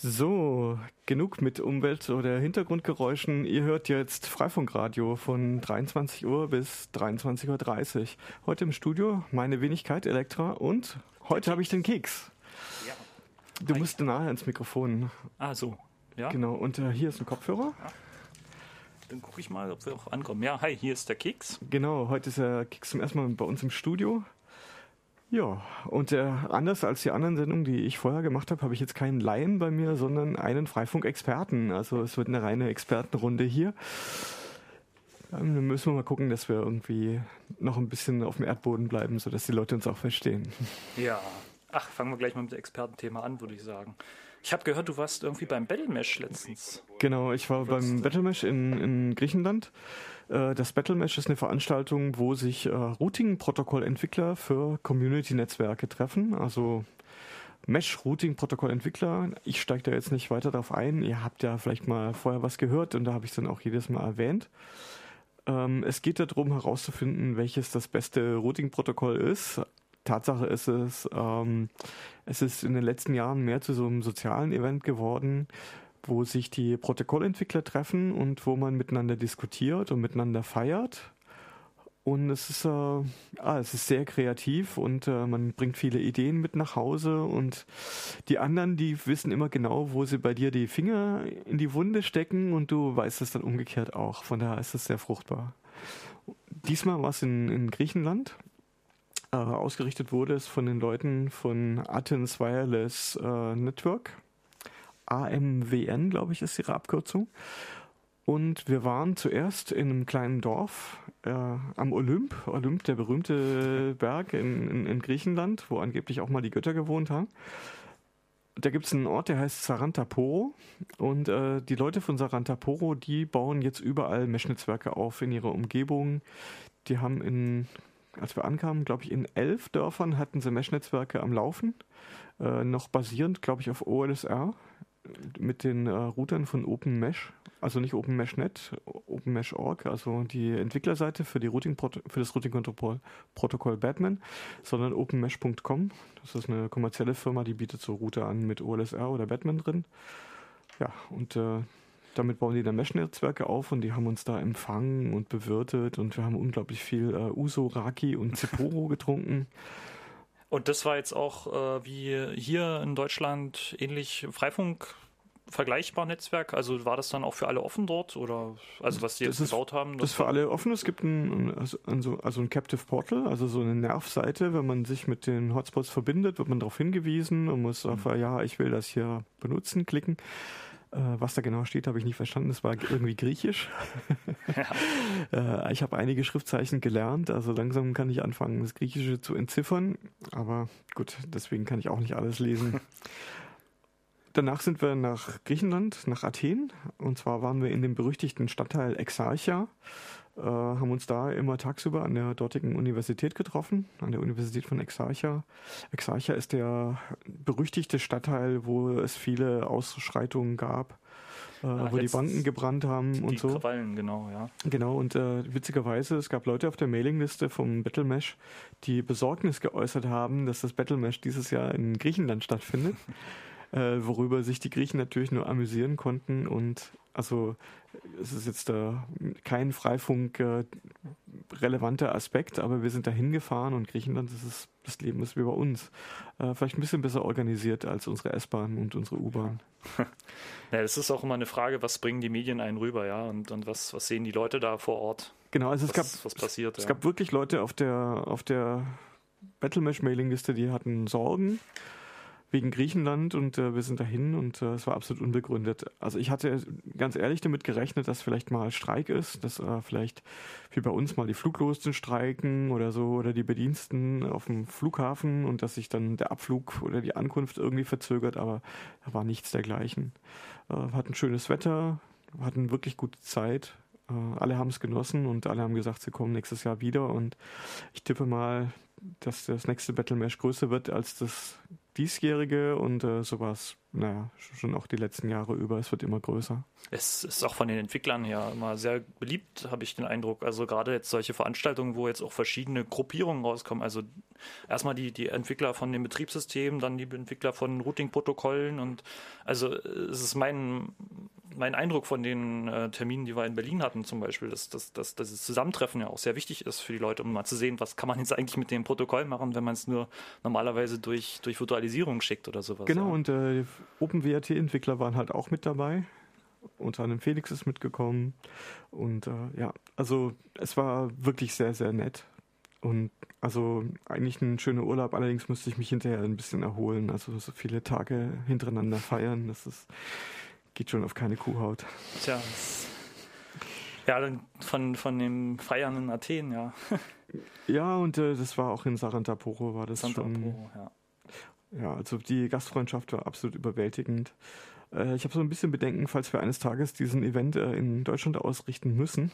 So, genug mit Umwelt- oder Hintergrundgeräuschen. Ihr hört jetzt Freifunkradio von 23 Uhr bis 23.30 Uhr. Heute im Studio meine Wenigkeit Elektra und heute habe ich den Keks. Ja. Du Hi. musst nahe ins Mikrofon. Ah, so. Ja. Genau, und äh, hier ist ein Kopfhörer. Ja. Dann gucke ich mal, ob wir auch ankommen. Ja, hi, hier ist der Keks. Genau, heute ist der Keks zum ersten Mal bei uns im Studio. Ja, und äh, anders als die anderen Sendungen, die ich vorher gemacht habe, habe ich jetzt keinen Laien bei mir, sondern einen Freifunk-Experten. Also es wird eine reine Expertenrunde hier. Ähm, dann müssen wir mal gucken, dass wir irgendwie noch ein bisschen auf dem Erdboden bleiben, sodass die Leute uns auch verstehen. Ja, ach, fangen wir gleich mal mit dem Expertenthema an, würde ich sagen. Ich habe gehört, du warst irgendwie beim Battlemesh letztens. Genau, ich war beim Battlemesh in, in Griechenland. Äh, das Battlemesh ist eine Veranstaltung, wo sich äh, Routing-Protokoll-Entwickler für Community-Netzwerke treffen. Also Mesh-Routing-Protokoll-Entwickler. Ich steige da jetzt nicht weiter darauf ein. Ihr habt ja vielleicht mal vorher was gehört und da habe ich es dann auch jedes Mal erwähnt. Ähm, es geht darum herauszufinden, welches das beste Routing-Protokoll ist. Tatsache ist es, ähm, es ist in den letzten Jahren mehr zu so einem sozialen Event geworden, wo sich die Protokollentwickler treffen und wo man miteinander diskutiert und miteinander feiert. Und es ist, äh, ah, es ist sehr kreativ und äh, man bringt viele Ideen mit nach Hause und die anderen, die wissen immer genau, wo sie bei dir die Finger in die Wunde stecken und du weißt es dann umgekehrt auch. Von daher ist es sehr fruchtbar. Diesmal war es in, in Griechenland äh, ausgerichtet wurde es von den Leuten von Athens Wireless äh, Network. AMWN, glaube ich, ist ihre Abkürzung. Und wir waren zuerst in einem kleinen Dorf äh, am Olymp, Olymp, der berühmte Berg in, in, in, Griechenland, wo angeblich auch mal die Götter gewohnt haben. Da gibt es einen Ort, der heißt Sarantaporo. Und äh, die Leute von Sarantaporo, die bauen jetzt überall Mesh-Netzwerke auf in ihrer Umgebung. Die haben in als wir ankamen, glaube ich, in elf Dörfern hatten sie Mesh-Netzwerke am Laufen, äh, noch basierend, glaube ich, auf OLSR mit den äh, Routern von OpenMesh, also nicht OpenMeshNet, OpenMesh.org, also die Entwicklerseite für, die Routing für das Routing-Protokoll Batman, sondern OpenMesh.com. Das ist eine kommerzielle Firma, die bietet so Router an mit OLSR oder Batman drin. Ja, und äh, damit bauen die dann Mesh-Netzwerke auf und die haben uns da empfangen und bewirtet und wir haben unglaublich viel äh, Uso, Raki und Ziporo getrunken. Und das war jetzt auch äh, wie hier in Deutschland ähnlich Freifunk vergleichbar Netzwerk? Also war das dann auch für alle offen dort oder also was die jetzt ist, gebaut haben? Das ist für alle offen. Es gibt ein, also, also ein Captive Portal, also so eine Nervseite. Wenn man sich mit den Hotspots verbindet, wird man darauf hingewiesen und muss mhm. auf ja, ich will das hier benutzen, klicken. Äh, was da genau steht, habe ich nicht verstanden. Es war irgendwie griechisch. Ja. Äh, ich habe einige Schriftzeichen gelernt, also langsam kann ich anfangen, das Griechische zu entziffern. Aber gut, deswegen kann ich auch nicht alles lesen. Danach sind wir nach Griechenland, nach Athen. Und zwar waren wir in dem berüchtigten Stadtteil Exarcha äh, haben uns da immer tagsüber an der dortigen Universität getroffen, an der Universität von Exarcha. Exarcha ist der berüchtigte Stadtteil, wo es viele Ausschreitungen gab. Äh, Ach, wo die Banken gebrannt haben die, und die so. Krawallen, genau, ja. Genau, und äh, witzigerweise, es gab Leute auf der Mailingliste vom Battlemesh, die Besorgnis geäußert haben, dass das Battlemesh dieses Jahr in Griechenland stattfindet. äh, worüber sich die Griechen natürlich nur amüsieren konnten. Und also es ist jetzt äh, kein Freifunk äh, relevanter Aspekt, aber wir sind da hingefahren und Griechenland das ist das Leben ist wie bei uns. Äh, vielleicht ein bisschen besser organisiert als unsere S-Bahn und unsere U-Bahn. Ja, es ist auch immer eine Frage, was bringen die Medien einen rüber, ja, und, und was, was sehen die Leute da vor Ort? Genau, also es was, gab was passiert. Es ja. gab wirklich Leute auf der auf der Battlemesh Mailingliste, die hatten Sorgen wegen Griechenland und äh, wir sind dahin und äh, es war absolut unbegründet. Also ich hatte ganz ehrlich damit gerechnet, dass vielleicht mal Streik ist, dass äh, vielleicht wie bei uns mal die Fluglotsen streiken oder so oder die Bediensten auf dem Flughafen und dass sich dann der Abflug oder die Ankunft irgendwie verzögert, aber da war nichts dergleichen. Äh, hatten schönes Wetter, hatten wirklich gute Zeit. Äh, alle haben es genossen und alle haben gesagt, sie kommen nächstes Jahr wieder und ich tippe mal, dass das nächste Battle Mesh größer wird als das diesjährige und äh, so war es naja, schon auch die letzten Jahre über. Es wird immer größer. Es ist auch von den Entwicklern her immer sehr beliebt, habe ich den Eindruck. Also gerade jetzt solche Veranstaltungen, wo jetzt auch verschiedene Gruppierungen rauskommen. Also erstmal die, die Entwickler von den Betriebssystemen, dann die Entwickler von Routing-Protokollen und also es ist mein, mein Eindruck von den äh, Terminen, die wir in Berlin hatten zum Beispiel, dass, dass, dass, dass das Zusammentreffen ja auch sehr wichtig ist für die Leute, um mal zu sehen, was kann man jetzt eigentlich mit dem Protokoll machen, wenn man es nur normalerweise durch, durch Virtualisierung schickt oder sowas. Genau, ja. und äh, OpenWrt-Entwickler waren halt auch mit dabei. Unter anderem Felix ist mitgekommen. Und äh, ja, also es war wirklich sehr, sehr nett. Und also eigentlich ein schöner Urlaub, allerdings musste ich mich hinterher ein bisschen erholen. Also so viele Tage hintereinander feiern, das ist geht schon auf keine Kuhhaut. Tja, ja, dann von, von dem Feiern in Athen, ja. ja, und äh, das war auch in Sarantaporo, war das Sarantaporo, schon. ja. Ja, also die Gastfreundschaft war absolut überwältigend. Äh, ich habe so ein bisschen Bedenken, falls wir eines Tages diesen Event äh, in Deutschland ausrichten müssen.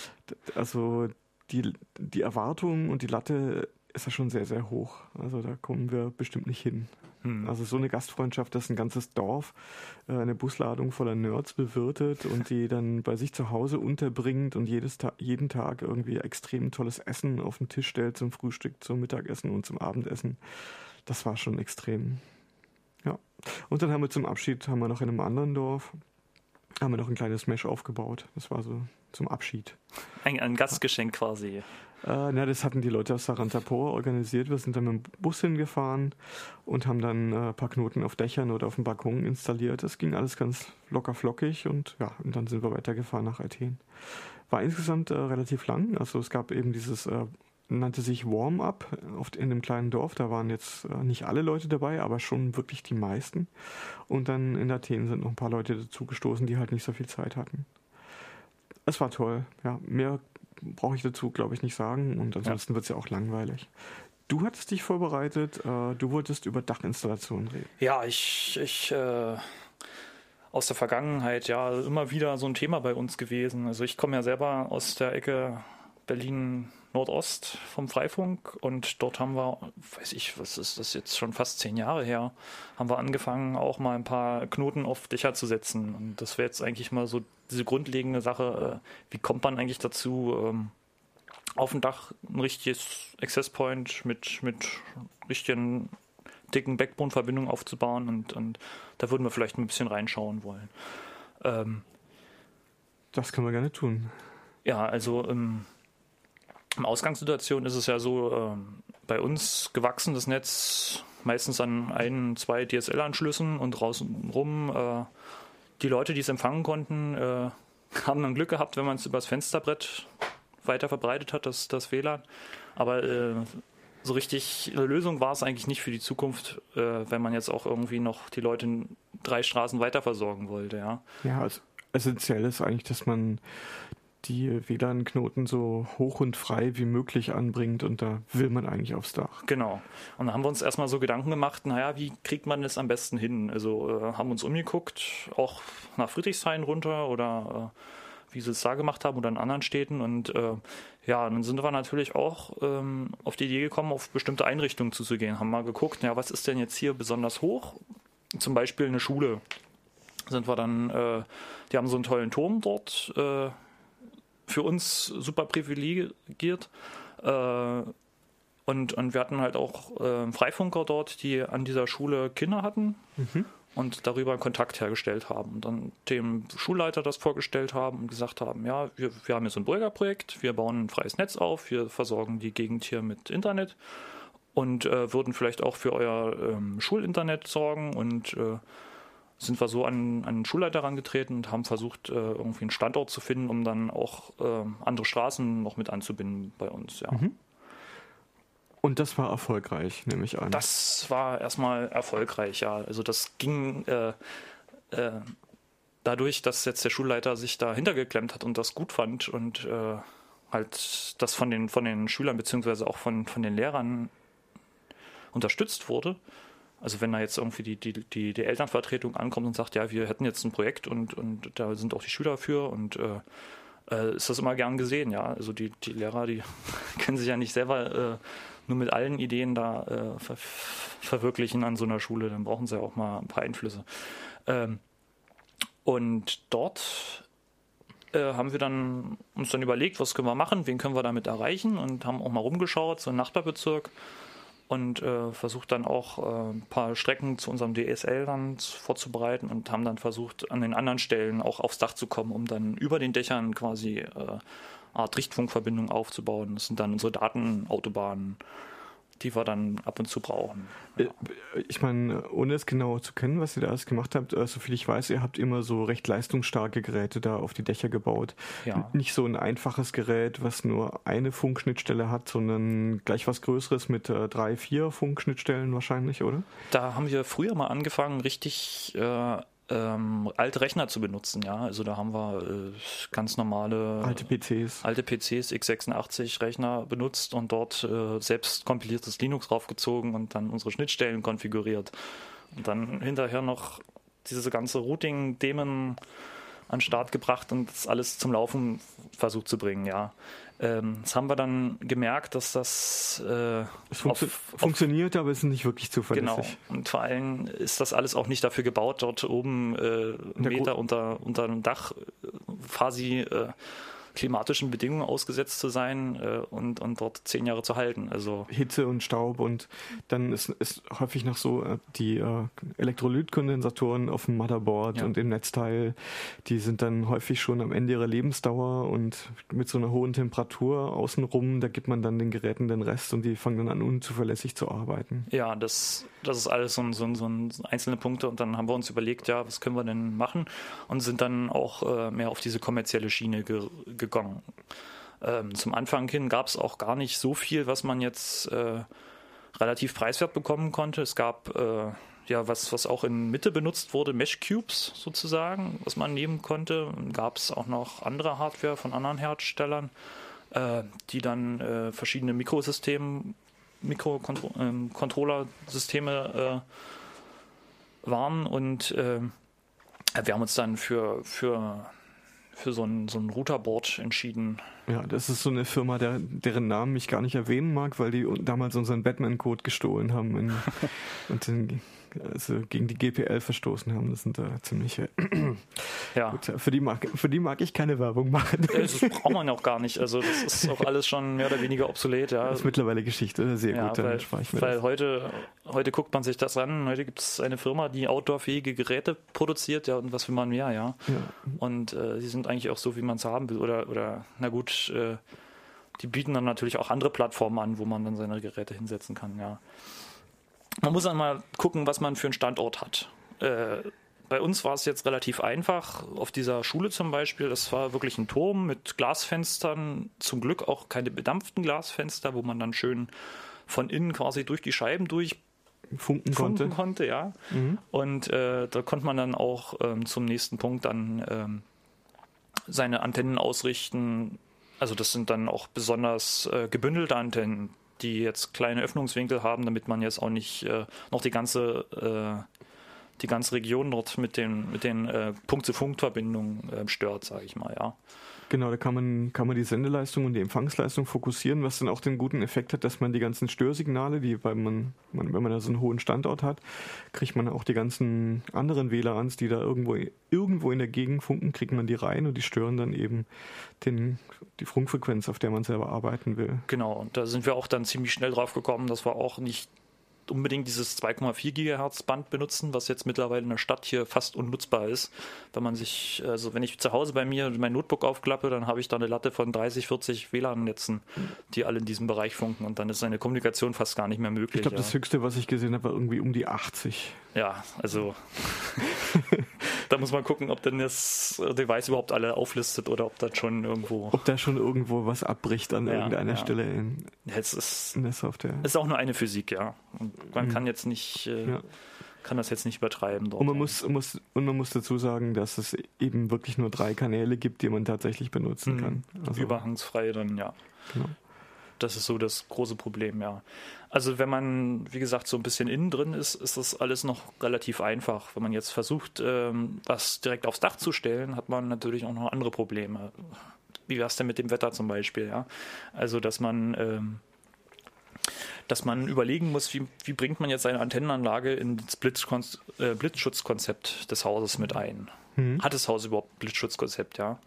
also die, die Erwartungen und die Latte ist ja schon sehr, sehr hoch. Also da kommen wir bestimmt nicht hin. Hm. Also so eine Gastfreundschaft, dass ein ganzes Dorf äh, eine Busladung voller Nerds bewirtet und die dann bei sich zu Hause unterbringt und jedes Ta jeden Tag irgendwie extrem tolles Essen auf den Tisch stellt zum Frühstück, zum Mittagessen und zum Abendessen. Das war schon extrem. Ja. Und dann haben wir zum Abschied, haben wir noch in einem anderen Dorf, haben wir noch ein kleines Mesh aufgebaut. Das war so zum Abschied. Ein, ein Gastgeschenk quasi. Äh, na, das hatten die Leute aus Sarantapur organisiert. Wir sind dann mit dem Bus hingefahren und haben dann äh, ein paar Knoten auf Dächern oder auf dem Balkon installiert. Das ging alles ganz locker flockig und ja, und dann sind wir weitergefahren nach Athen. War insgesamt äh, relativ lang. Also es gab eben dieses äh, nannte sich Warm-up in einem kleinen Dorf. Da waren jetzt äh, nicht alle Leute dabei, aber schon wirklich die meisten. Und dann in Athen sind noch ein paar Leute dazugestoßen, die halt nicht so viel Zeit hatten. Es war toll. Ja, mehr brauche ich dazu, glaube ich, nicht sagen. Und ansonsten ja. wird es ja auch langweilig. Du hattest dich vorbereitet, äh, du wolltest über Dachinstallationen reden. Ja, ich, ich äh, aus der Vergangenheit ja immer wieder so ein Thema bei uns gewesen. Also ich komme ja selber aus der Ecke Berlin Nordost vom Freifunk und dort haben wir, weiß ich, was ist das jetzt schon fast zehn Jahre her, haben wir angefangen, auch mal ein paar Knoten auf Dächer zu setzen. Und das wäre jetzt eigentlich mal so diese grundlegende Sache, äh, wie kommt man eigentlich dazu, ähm, auf dem Dach ein richtiges Access Point mit, mit richtigen dicken Backbone-Verbindungen aufzubauen und, und da würden wir vielleicht ein bisschen reinschauen wollen. Ähm, das können wir gerne tun. Ja, also ähm, in Ausgangssituation ist es ja so, äh, bei uns gewachsen das Netz meistens an ein, zwei DSL-Anschlüssen und draußenrum äh, die Leute, die es empfangen konnten, äh, haben dann Glück gehabt, wenn man es übers Fensterbrett weiter verbreitet hat, das, das WLAN. Aber äh, so richtig eine Lösung war es eigentlich nicht für die Zukunft, äh, wenn man jetzt auch irgendwie noch die Leute drei Straßen weiter versorgen wollte. Ja, ja also essentiell ist eigentlich, dass man die WLAN-Knoten so hoch und frei wie möglich anbringt und da will man eigentlich aufs Dach. Genau. Und da haben wir uns erstmal so Gedanken gemacht, naja, wie kriegt man das am besten hin? Also äh, haben uns umgeguckt, auch nach Friedrichshain runter oder äh, wie sie es da gemacht haben oder in anderen Städten und äh, ja, dann sind wir natürlich auch ähm, auf die Idee gekommen, auf bestimmte Einrichtungen zuzugehen. Haben mal geguckt, ja, was ist denn jetzt hier besonders hoch? Zum Beispiel eine Schule. Sind wir dann, äh, die haben so einen tollen Turm dort äh, für uns super privilegiert. Äh, und, und wir hatten halt auch äh, Freifunker dort, die an dieser Schule Kinder hatten mhm. und darüber Kontakt hergestellt haben. Und dann dem Schulleiter das vorgestellt haben und gesagt haben, ja, wir, wir haben jetzt ein Bürgerprojekt, wir bauen ein freies Netz auf, wir versorgen die Gegend hier mit Internet und äh, würden vielleicht auch für euer ähm, Schulinternet sorgen und äh, sind wir so an, an den Schulleiter herangetreten und haben versucht, äh, irgendwie einen Standort zu finden, um dann auch äh, andere Straßen noch mit anzubinden bei uns, ja. Mhm. Und das war erfolgreich, nehme ich an. Das war erstmal erfolgreich, ja. Also das ging äh, äh, dadurch, dass jetzt der Schulleiter sich da hintergeklemmt hat und das gut fand und äh, halt das von den, von den Schülern beziehungsweise auch von, von den Lehrern unterstützt wurde, also wenn da jetzt irgendwie die, die, die, die, Elternvertretung ankommt und sagt, ja, wir hätten jetzt ein Projekt und, und da sind auch die Schüler für und äh, äh ist das immer gern gesehen, ja. Also die, die Lehrer, die können sich ja nicht selber äh, nur mit allen Ideen da äh, ver verwirklichen an so einer Schule, dann brauchen sie ja auch mal ein paar Einflüsse. Ähm, und dort äh, haben wir dann uns dann überlegt, was können wir machen, wen können wir damit erreichen und haben auch mal rumgeschaut, so ein Nachbarbezirk und äh, versucht dann auch äh, ein paar Strecken zu unserem DSL dann vorzubereiten und haben dann versucht, an den anderen Stellen auch aufs Dach zu kommen, um dann über den Dächern quasi äh, Art Richtfunkverbindung aufzubauen. Das sind dann unsere Datenautobahnen die wir dann ab und zu brauchen. Ja. Äh, ich meine, ohne es genauer zu kennen, was ihr da alles gemacht habt, äh, soviel ich weiß, ihr habt immer so recht leistungsstarke Geräte da auf die Dächer gebaut. Ja. Nicht so ein einfaches Gerät, was nur eine Funkschnittstelle hat, sondern gleich was Größeres mit äh, drei, vier Funkschnittstellen wahrscheinlich, oder? Da haben wir früher mal angefangen, richtig äh, ähm, alte Rechner zu benutzen, ja. Also da haben wir äh, ganz normale alte PCs, alte PCs x86 Rechner benutzt und dort äh, selbst kompiliertes Linux draufgezogen und dann unsere Schnittstellen konfiguriert und dann hinterher noch diese ganze Routing-Themen an den Start gebracht und das alles zum Laufen versucht zu bringen, ja. Ähm, das haben wir dann gemerkt, dass das äh, funktio auf, funktioniert, aber ist nicht wirklich zuverlässig. Genau. Und vor allem ist das alles auch nicht dafür gebaut, dort oben äh, Meter unter, unter einem Dach äh, quasi äh, klimatischen Bedingungen ausgesetzt zu sein äh, und, und dort zehn Jahre zu halten. Also Hitze und Staub und dann ist, ist häufig noch so äh, die äh, Elektrolytkondensatoren auf dem Motherboard ja. und im Netzteil, die sind dann häufig schon am Ende ihrer Lebensdauer und mit so einer hohen Temperatur außenrum, da gibt man dann den Geräten den Rest und die fangen dann an unzuverlässig zu arbeiten. Ja, das, das ist alles so, so, so einzelne Punkte und dann haben wir uns überlegt, ja, was können wir denn machen und sind dann auch äh, mehr auf diese kommerzielle Schiene ge gegangen. Ähm, zum Anfang hin gab es auch gar nicht so viel, was man jetzt äh, relativ preiswert bekommen konnte. Es gab äh, ja was, was auch in Mitte benutzt wurde, Mesh Cubes sozusagen, was man nehmen konnte. Gab es auch noch andere Hardware von anderen Herstellern, äh, die dann äh, verschiedene Mikrosysteme, Mikrocontroller-Systeme ähm, äh, waren und äh, wir haben uns dann für, für für so ein, so ein Routerboard entschieden. Ja, das ist so eine Firma, der, deren Namen ich gar nicht erwähnen mag, weil die damals unseren Batman-Code gestohlen haben in, und den, also gegen die GPL verstoßen haben. Das sind da ziemliche. ja. Gut, für, die mag, für die mag ich keine Werbung machen. Das braucht man ja auch gar nicht. Also, das ist auch alles schon mehr oder weniger obsolet. Ja. Das ist mittlerweile Geschichte. Sehr ja, gut, dann weil, spare ich mir Weil das. heute, heute guckt man sich das an. Heute gibt es eine Firma, die outdoorfähige Geräte produziert. Ja, und was will man mehr, ja. ja. Und äh, sie sind eigentlich auch so, wie man es haben will. Oder, oder na gut, äh, die bieten dann natürlich auch andere Plattformen an, wo man dann seine Geräte hinsetzen kann, ja. Man muss dann mal gucken, was man für einen Standort hat. Äh, bei uns war es jetzt relativ einfach. Auf dieser Schule zum Beispiel, das war wirklich ein Turm mit Glasfenstern. Zum Glück auch keine bedampften Glasfenster, wo man dann schön von innen quasi durch die Scheiben durch funken, funken konnte. konnte. ja. Mhm. Und äh, da konnte man dann auch ähm, zum nächsten Punkt dann ähm, seine Antennen ausrichten. Also das sind dann auch besonders äh, gebündelte Antennen die jetzt kleine Öffnungswinkel haben, damit man jetzt auch nicht äh, noch die ganze äh, die ganze Region dort mit den mit den äh, Punkt-zu-Punkt-Verbindungen äh, stört, sage ich mal, ja. Genau, da kann man, kann man die Sendeleistung und die Empfangsleistung fokussieren, was dann auch den guten Effekt hat, dass man die ganzen Störsignale, die, weil man, man wenn man da so einen hohen Standort hat, kriegt man auch die ganzen anderen WLANs, die da irgendwo, irgendwo in der Gegend funken, kriegt man die rein und die stören dann eben den, die Funkfrequenz, auf der man selber arbeiten will. Genau, und da sind wir auch dann ziemlich schnell drauf gekommen, dass wir auch nicht unbedingt dieses 2,4 Gigahertz Band benutzen, was jetzt mittlerweile in der Stadt hier fast unnutzbar ist. Wenn man sich, also wenn ich zu Hause bei mir mein Notebook aufklappe, dann habe ich da eine Latte von 30, 40 WLAN-Netzen, die alle in diesem Bereich funken und dann ist eine Kommunikation fast gar nicht mehr möglich. Ich glaube, ja. das höchste, was ich gesehen habe, war irgendwie um die 80. Ja, also da muss man gucken, ob denn das Device überhaupt alle auflistet oder ob das schon irgendwo. Ob da schon irgendwo was abbricht an ja, irgendeiner ja. Stelle in, ja, ist, in der Software. Es ist auch nur eine Physik, ja. Und man mhm. kann jetzt nicht. Äh, kann das jetzt nicht übertreiben. Und, man muss, muss, und man muss dazu sagen, dass es eben wirklich nur drei Kanäle gibt, die man tatsächlich benutzen mhm. kann. Also, Überhangsfrei dann, ja. Genau. Das ist so das große Problem, ja. Also wenn man, wie gesagt, so ein bisschen innen drin ist, ist das alles noch relativ einfach. Wenn man jetzt versucht, ähm, was direkt aufs Dach zu stellen, hat man natürlich auch noch andere Probleme. Wie wäre es denn mit dem Wetter zum Beispiel, ja? Also dass man ähm, dass man überlegen muss, wie, wie bringt man jetzt seine Antennenanlage ins Blitzkon äh, Blitzschutzkonzept des Hauses mit ein. Mhm. Hat das Haus überhaupt ein Blitzschutzkonzept, ja?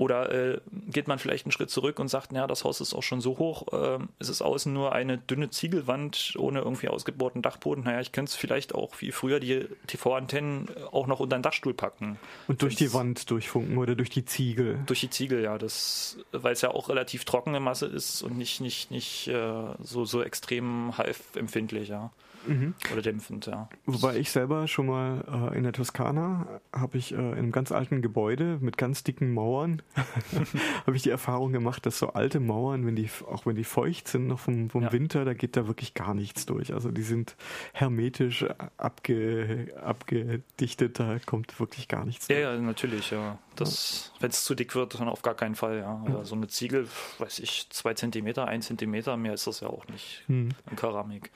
Oder äh, geht man vielleicht einen Schritt zurück und sagt, naja, das Haus ist auch schon so hoch, äh, es ist außen nur eine dünne Ziegelwand ohne irgendwie ausgebohrten Dachboden. Naja, ich könnte es vielleicht auch wie früher die TV-Antennen auch noch unter den Dachstuhl packen. Und durch die Wand durchfunken oder durch die Ziegel? Durch die Ziegel, ja. Das, weil es ja auch relativ trockene Masse ist und nicht, nicht, nicht äh, so, so extrem half-empfindlich, ja. Mhm. Oder dämpfend, ja. Wobei ich selber schon mal äh, in der Toskana habe ich äh, in einem ganz alten Gebäude mit ganz dicken Mauern habe ich die Erfahrung gemacht, dass so alte Mauern, wenn die auch wenn die feucht sind noch vom, vom ja. Winter, da geht da wirklich gar nichts durch. Also die sind hermetisch abge, abgedichtet, da kommt wirklich gar nichts ja, durch. Ja, natürlich, ja. Das, wenn es zu dick wird, dann auf gar keinen Fall, ja. ja. So eine Ziegel, weiß ich, zwei Zentimeter, ein Zentimeter, mehr ist das ja auch nicht mhm. in Keramik.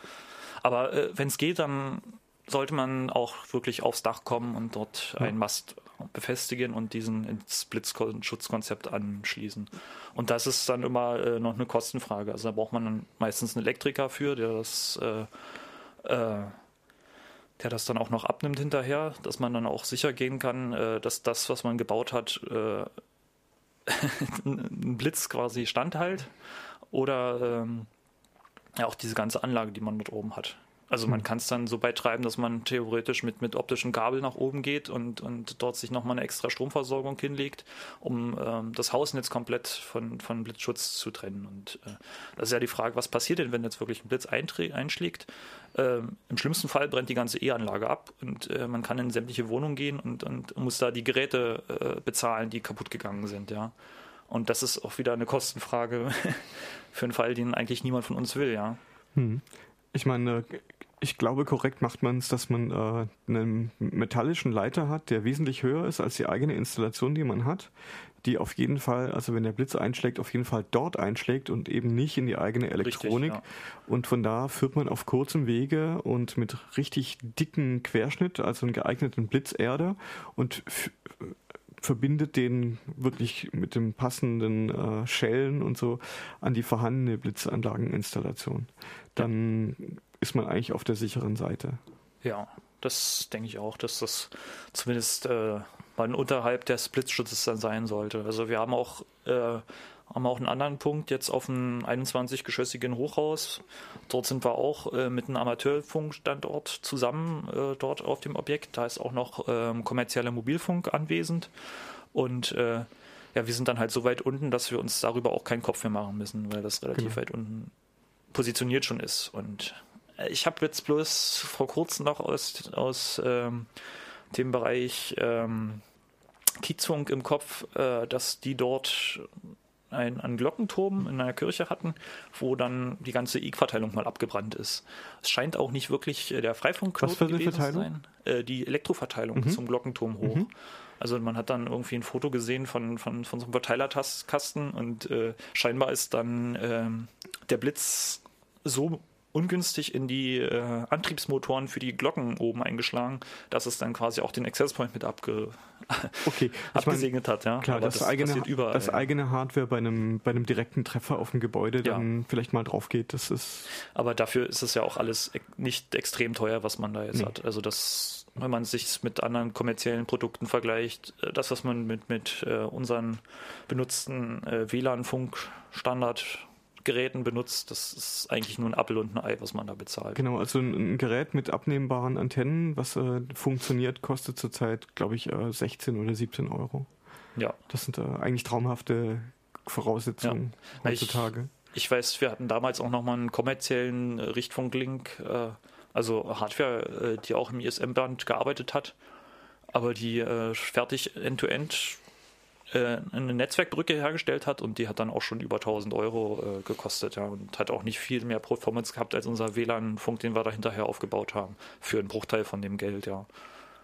Aber äh, wenn es geht, dann sollte man auch wirklich aufs Dach kommen und dort ja. einen Mast befestigen und diesen ins Blitzschutzkonzept anschließen. Und das ist dann immer äh, noch eine Kostenfrage. Also da braucht man dann meistens einen Elektriker für, der das, äh, äh, der das dann auch noch abnimmt hinterher, dass man dann auch sicher gehen kann, äh, dass das, was man gebaut hat, äh, ein Blitz quasi standhält. Oder ähm, ja, auch diese ganze Anlage, die man dort oben hat. Also man hm. kann es dann so beitreiben, dass man theoretisch mit, mit optischen Kabel nach oben geht und, und dort sich nochmal eine extra Stromversorgung hinlegt, um ähm, das Hausnetz komplett von, von Blitzschutz zu trennen. Und äh, das ist ja die Frage, was passiert denn, wenn jetzt wirklich ein Blitz einschlägt? Ähm, Im schlimmsten Fall brennt die ganze E-Anlage ab und äh, man kann in sämtliche Wohnungen gehen und, und muss da die Geräte äh, bezahlen, die kaputt gegangen sind, ja. Und das ist auch wieder eine Kostenfrage für einen Fall, den eigentlich niemand von uns will, ja. Hm. Ich meine, ich glaube, korrekt macht man es, dass man äh, einen metallischen Leiter hat, der wesentlich höher ist als die eigene Installation, die man hat, die auf jeden Fall, also wenn der Blitz einschlägt, auf jeden Fall dort einschlägt und eben nicht in die eigene Elektronik. Richtig, ja. Und von da führt man auf kurzem Wege und mit richtig dicken Querschnitt, also einen geeigneten Blitzerder und verbindet den wirklich mit dem passenden äh, Schellen und so an die vorhandene Blitzanlageninstallation. Dann ja. ist man eigentlich auf der sicheren Seite. Ja, das denke ich auch, dass das zumindest äh, mal unterhalb des Blitzschutzes dann sein sollte. Also wir haben auch äh, haben auch einen anderen Punkt jetzt auf einem 21-geschossigen Hochhaus. Dort sind wir auch äh, mit einem Amateurfunkstandort zusammen äh, dort auf dem Objekt. Da ist auch noch ähm, kommerzieller Mobilfunk anwesend. Und äh, ja, wir sind dann halt so weit unten, dass wir uns darüber auch keinen Kopf mehr machen müssen, weil das relativ genau. weit unten positioniert schon ist. Und äh, ich habe jetzt bloß vor kurzem noch aus, aus ähm, dem Bereich ähm, Kiezfunk im Kopf, äh, dass die dort ein, einen Glockenturm in einer Kirche hatten, wo dann die ganze E-Verteilung mal abgebrannt ist. Es scheint auch nicht wirklich äh, der Freifunk gewesen zu sein. Äh, die Elektroverteilung mhm. zum Glockenturm hoch. Mhm. Also man hat dann irgendwie ein Foto gesehen von, von, von so einem Verteilerkasten und äh, scheinbar ist dann ähm, der Blitz so ungünstig in die äh, Antriebsmotoren für die Glocken oben eingeschlagen, dass es dann quasi auch den Access Point mit abge okay. abgesegnet hat. Ja? Klar, das, das, eigene, überall, das eigene Hardware bei einem, bei einem direkten Treffer auf dem Gebäude dann ja. vielleicht mal drauf geht, das ist. Aber dafür ist es ja auch alles nicht extrem teuer, was man da jetzt nee. hat. Also das, wenn man sich mit anderen kommerziellen Produkten vergleicht, äh, das, was man mit, mit äh, unseren benutzten äh, WLAN-Funkstandard Geräten benutzt. Das ist eigentlich nur ein Apfel und ein Ei, was man da bezahlt. Genau, also ein, ein Gerät mit abnehmbaren Antennen, was äh, funktioniert, kostet zurzeit, glaube ich, äh, 16 oder 17 Euro. Ja. Das sind äh, eigentlich traumhafte Voraussetzungen ja. heutzutage. Ich, ich, weiß, wir hatten damals auch nochmal einen kommerziellen äh, Richtfunklink, äh, also Hardware, äh, die auch im ISM-Band gearbeitet hat, aber die fertig end-to-end -End äh, eine Netzwerkbrücke hergestellt hat und die hat dann auch schon über 1000 Euro äh, gekostet ja, und hat auch nicht viel mehr Performance gehabt als unser WLAN-Funk, den wir da hinterher aufgebaut haben, für einen Bruchteil von dem Geld, ja.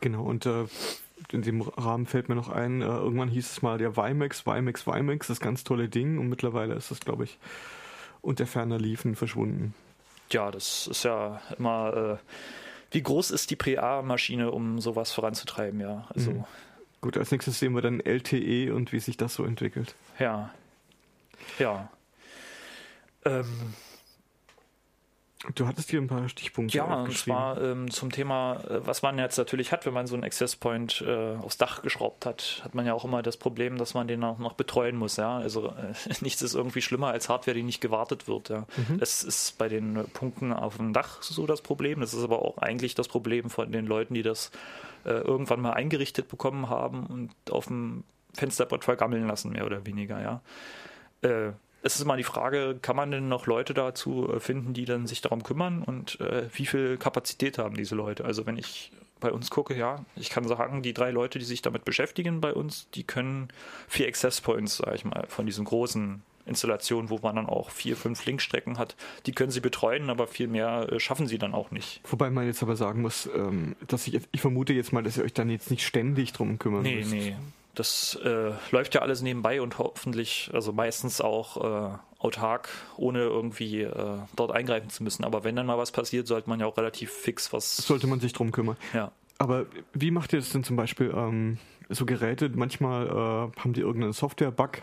Genau, und äh, in dem Rahmen fällt mir noch ein, äh, irgendwann hieß es mal der WiMAX, WiMAX, WiMAX, das ganz tolle Ding und mittlerweile ist das, glaube ich, unter ferner Liefen verschwunden. Ja, das ist ja immer, äh, wie groß ist die PA-Maschine, um sowas voranzutreiben, ja. Also mhm. Gut, als nächstes sehen wir dann LTE und wie sich das so entwickelt. Ja. Ja. Ähm, Du hattest hier ein paar Stichpunkte. Ja, und zwar ähm, zum Thema, äh, was man jetzt natürlich hat, wenn man so einen Access Point äh, aufs Dach geschraubt hat, hat man ja auch immer das Problem, dass man den auch noch betreuen muss. Ja? Also äh, nichts ist irgendwie schlimmer als Hardware, die nicht gewartet wird. Ja? Mhm. Das ist bei den Punkten auf dem Dach so das Problem. Das ist aber auch eigentlich das Problem von den Leuten, die das äh, irgendwann mal eingerichtet bekommen haben und auf dem Fensterbrett vergammeln lassen, mehr oder weniger. Ja? Es ist immer die Frage, kann man denn noch Leute dazu äh, finden, die dann sich darum kümmern und äh, wie viel Kapazität haben diese Leute? Also wenn ich bei uns gucke, ja, ich kann sagen, die drei Leute, die sich damit beschäftigen bei uns, die können vier Access Points, sage ich mal, von diesen großen Installationen, wo man dann auch vier, fünf Linkstrecken hat, die können sie betreuen, aber viel mehr äh, schaffen sie dann auch nicht. Wobei man jetzt aber sagen muss, ähm, dass ich, ich vermute jetzt mal, dass ihr euch dann jetzt nicht ständig drum kümmern nee, müsst. Nee, nee. Das äh, läuft ja alles nebenbei und hoffentlich, also meistens auch äh, autark, ohne irgendwie äh, dort eingreifen zu müssen. Aber wenn dann mal was passiert, sollte man ja auch relativ fix was. Sollte man sich drum kümmern. Ja. Aber wie macht ihr das denn zum Beispiel? Ähm, so Geräte, manchmal äh, haben die irgendeinen Software-Bug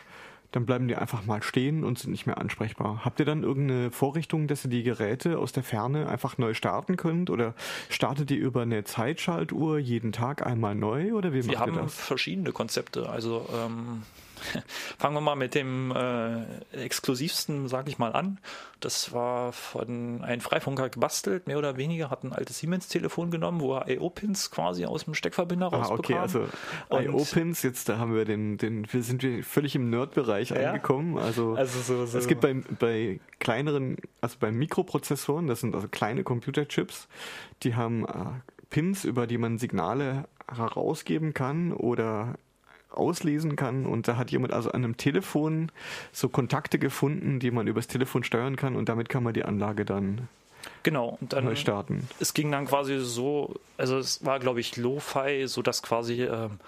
dann bleiben die einfach mal stehen und sind nicht mehr ansprechbar. Habt ihr dann irgendeine Vorrichtung, dass ihr die Geräte aus der Ferne einfach neu starten könnt? Oder startet ihr über eine Zeitschaltuhr jeden Tag einmal neu? Oder wie Wir macht ihr das? Wir haben verschiedene Konzepte. Also ähm, Fangen wir mal mit dem äh, exklusivsten, sage ich mal, an. Das war von einem Freifunker gebastelt, mehr oder weniger, hat ein altes Siemens-Telefon genommen, wo er IO-Pins quasi aus dem Steckverbinder ah, okay, also IO-Pins, jetzt da haben wir den, den, wir sind wir völlig im Nerd-Bereich ja? angekommen. Also, also so, so. es gibt bei, bei kleineren, also bei Mikroprozessoren, das sind also kleine Computerchips, die haben äh, Pins, über die man Signale herausgeben kann oder auslesen kann. Und da hat jemand also an einem Telefon so Kontakte gefunden, die man übers Telefon steuern kann und damit kann man die Anlage dann Genau, und dann neu starten. Es ging dann quasi so, also es war glaube ich Lo-Fi, so dass quasi ähm,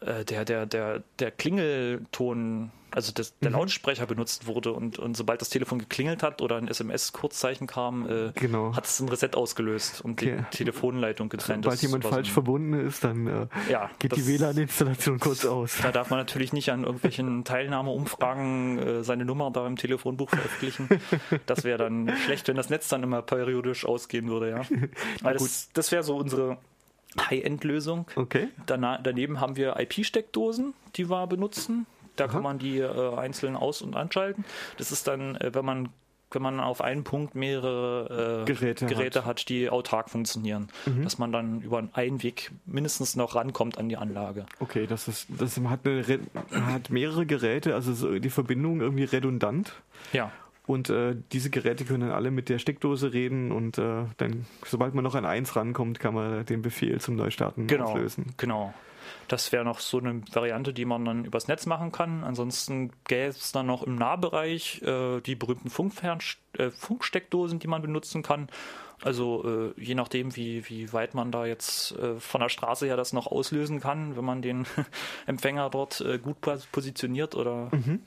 äh, der, der, der, der Klingelton also das, der mhm. Lautsprecher benutzt wurde und, und sobald das Telefon geklingelt hat oder ein SMS-Kurzzeichen kam, äh, genau. hat es ein Reset ausgelöst und okay. die Telefonleitung getrennt. Sobald jemand falsch verbunden ist, dann äh, ja, geht die WLAN-Installation kurz aus. Da darf man natürlich nicht an irgendwelchen Teilnahmeumfragen äh, seine Nummer da im Telefonbuch veröffentlichen. Das wäre dann schlecht, wenn das Netz dann immer periodisch ausgehen würde, ja. Weil das, das wäre so unsere High-End-Lösung. Okay. Dana daneben haben wir IP-Steckdosen, die wir benutzen. Da Aha. kann man die äh, einzeln aus- und anschalten. Das ist dann, äh, wenn man wenn man auf einen Punkt mehrere äh, Geräte, Geräte hat. hat. die autark funktionieren, mhm. dass man dann über einen Weg mindestens noch rankommt an die Anlage. Okay, das ist, das hat, eine, hat mehrere Geräte, also die Verbindung irgendwie redundant. Ja. Und äh, diese Geräte können dann alle mit der Steckdose reden und äh, dann, sobald man noch an eins rankommt, kann man den Befehl zum Neustarten genau, auslösen. Genau. Das wäre noch so eine Variante, die man dann übers Netz machen kann. Ansonsten gäbe es dann noch im Nahbereich äh, die berühmten Funkfern äh, Funksteckdosen, die man benutzen kann. Also äh, je nachdem, wie, wie weit man da jetzt äh, von der Straße her das noch auslösen kann, wenn man den Empfänger dort äh, gut positioniert oder mhm.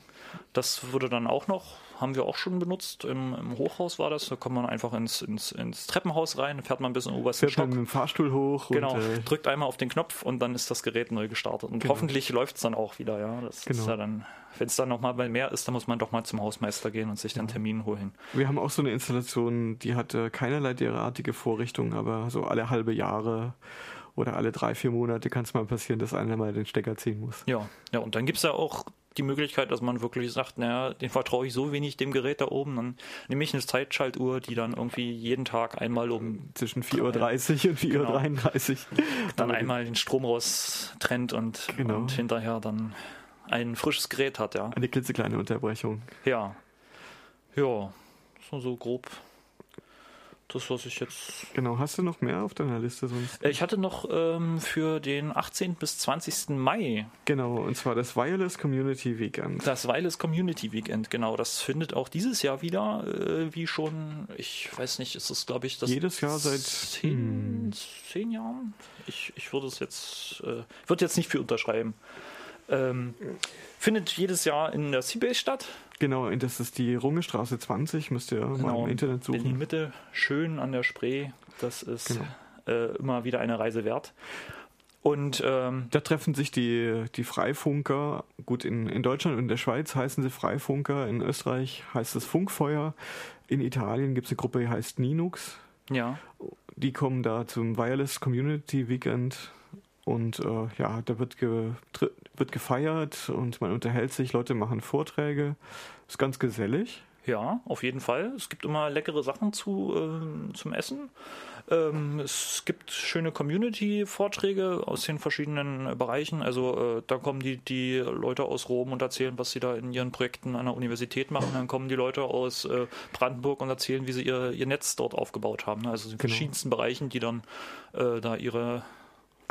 das würde dann auch noch haben wir auch schon benutzt. Im, Im, Hochhaus war das. Da kommt man einfach ins, ins, ins Treppenhaus rein, fährt man bis in den obersten fährt Stock. Fährt mit dem Fahrstuhl hoch. Genau, und, äh, drückt einmal auf den Knopf und dann ist das Gerät neu gestartet. Und genau. hoffentlich läuft es dann auch wieder. Ja, das genau. ist ja dann, wenn es dann nochmal mehr ist, dann muss man doch mal zum Hausmeister gehen und sich dann Termin holen. Wir haben auch so eine Installation, die hat äh, keinerlei derartige Vorrichtung, aber so alle halbe Jahre oder alle drei, vier Monate kann es mal passieren, dass einer mal den Stecker ziehen muss. Ja, ja und dann gibt es ja auch die Möglichkeit, dass man wirklich sagt, naja, den vertraue ich so wenig dem Gerät da oben, dann nehme ich eine Zeitschaltuhr, die dann irgendwie jeden Tag einmal um zwischen 4.30 Uhr und 4.33 Uhr genau, dann einmal den Strom raus trennt und, genau. und hinterher dann ein frisches Gerät hat, ja. Eine klitzekleine Unterbrechung. Ja. Ja, so, so grob das, was ich jetzt. Genau, hast du noch mehr auf deiner Liste sonst? Äh, ich hatte noch ähm, für den 18. bis 20. Mai. Genau, und zwar das Wireless Community Weekend. Das Wireless Community Weekend, genau. Das findet auch dieses Jahr wieder, äh, wie schon, ich weiß nicht, ist das, glaube ich, das. Jedes Jahr seit zehn, hm. zehn Jahren? Ich, ich würde es jetzt, äh, würde jetzt nicht viel unterschreiben. Ähm, findet jedes Jahr in der Seabase statt. Genau, das ist die Rungestraße 20, müsst ihr genau, mal im Internet suchen. In Mitte, schön an der Spree. Das ist genau. äh, immer wieder eine Reise wert. Und ähm, da treffen sich die, die Freifunker. Gut, in, in Deutschland und in der Schweiz heißen sie Freifunker, in Österreich heißt es Funkfeuer, in Italien gibt es eine Gruppe, die heißt Ninux. Ja. Die kommen da zum Wireless Community Weekend und äh, ja, da wird, ge, wird gefeiert und man unterhält sich, Leute machen Vorträge. Ist ganz gesellig. Ja, auf jeden Fall. Es gibt immer leckere Sachen zu, äh, zum Essen. Ähm, es gibt schöne Community-Vorträge aus den verschiedenen Bereichen. Also äh, da kommen die, die Leute aus Rom und erzählen, was sie da in ihren Projekten an der Universität machen. Dann kommen die Leute aus äh, Brandenburg und erzählen, wie sie ihr, ihr Netz dort aufgebaut haben. Also in genau. verschiedensten Bereichen, die dann äh, da ihre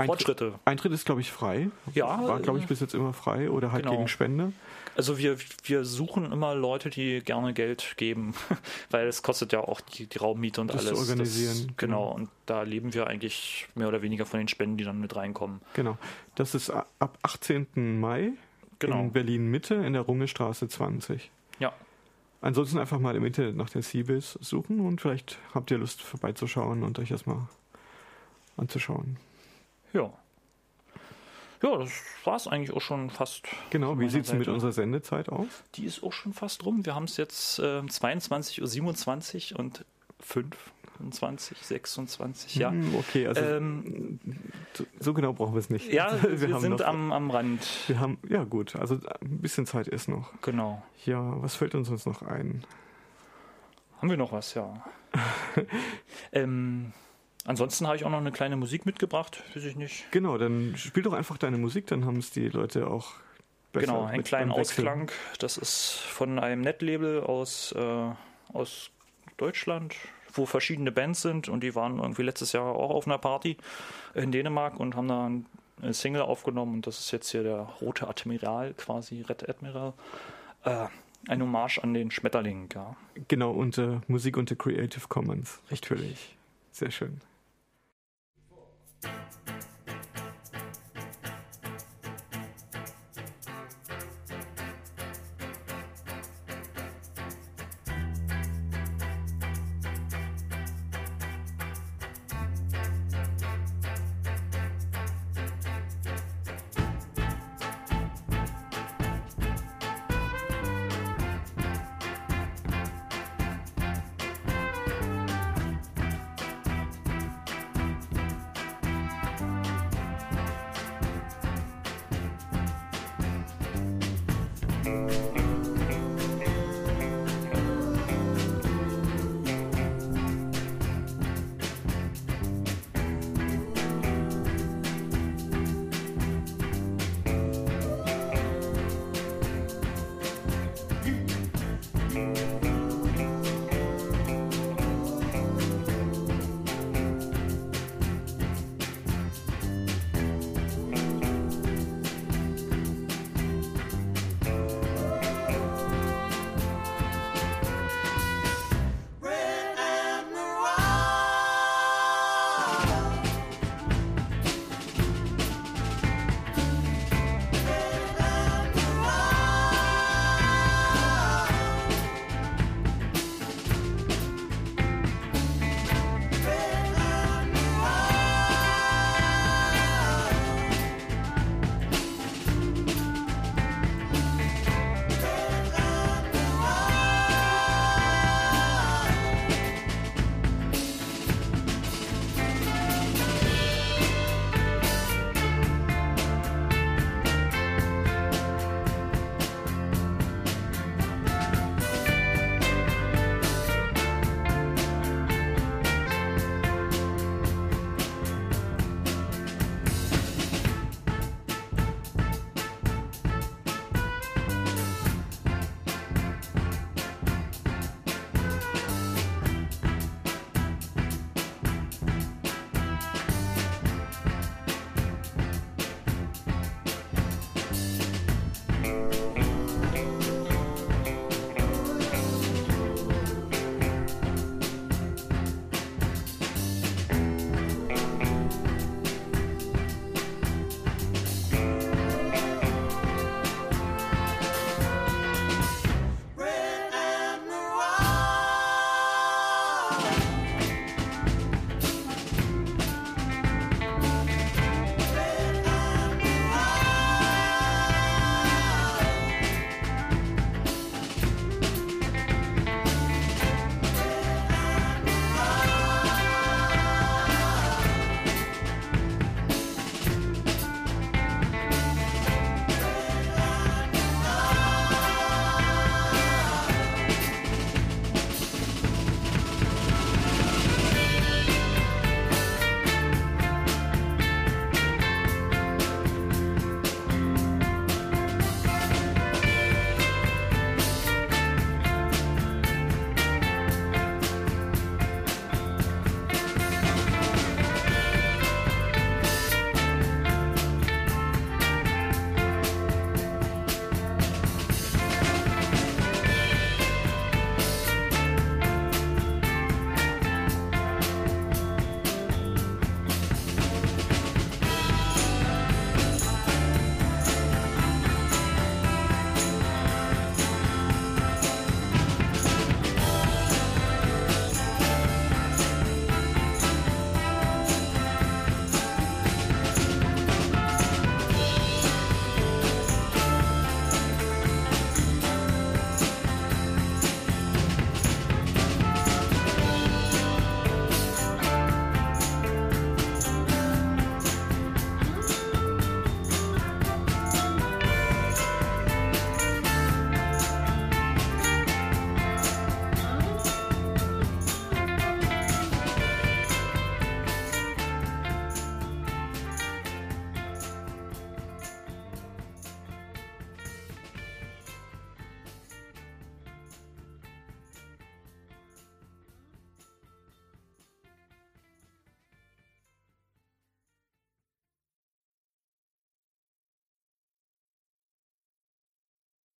Fortschritte. Eintritt ist, glaube ich, frei. Ja. War, glaube ich, bis jetzt immer frei oder halt genau. gegen Spende. Also wir, wir suchen immer Leute, die gerne Geld geben, weil es kostet ja auch die, die Raummiete und das alles. Zu organisieren. Das, genau, und da leben wir eigentlich mehr oder weniger von den Spenden, die dann mit reinkommen. Genau. Das ist ab 18. Mai genau. in Berlin Mitte in der Rungestraße 20. Ja. Ansonsten einfach mal im Internet nach der CBIS suchen und vielleicht habt ihr Lust vorbeizuschauen und euch das mal anzuschauen. Ja. Ja, das war es eigentlich auch schon fast. Genau, wie sieht es mit unserer Sendezeit aus? Die ist auch schon fast rum. Wir haben es jetzt äh, 22.27 Uhr und 5. 25, 26, ja. Hm, okay, also ähm, so genau brauchen wir es nicht. Ja, wir, wir sind noch, am, am Rand. Wir haben, ja gut, also ein bisschen Zeit ist noch. Genau. Ja, was fällt uns uns noch ein? Haben wir noch was, ja. ähm, Ansonsten habe ich auch noch eine kleine Musik mitgebracht, weiß ich nicht. Genau, dann spiel doch einfach deine Musik, dann haben es die Leute auch besser. Genau, einen kleinen Ausklang. Das ist von einem Netlabel aus, äh, aus Deutschland, wo verschiedene Bands sind und die waren irgendwie letztes Jahr auch auf einer Party in Dänemark und haben da eine Single aufgenommen und das ist jetzt hier der Rote Admiral, quasi Red Admiral. Äh, ein Hommage an den Schmetterling, ja. Genau, und äh, Musik unter Creative Commons, natürlich. Sehr schön.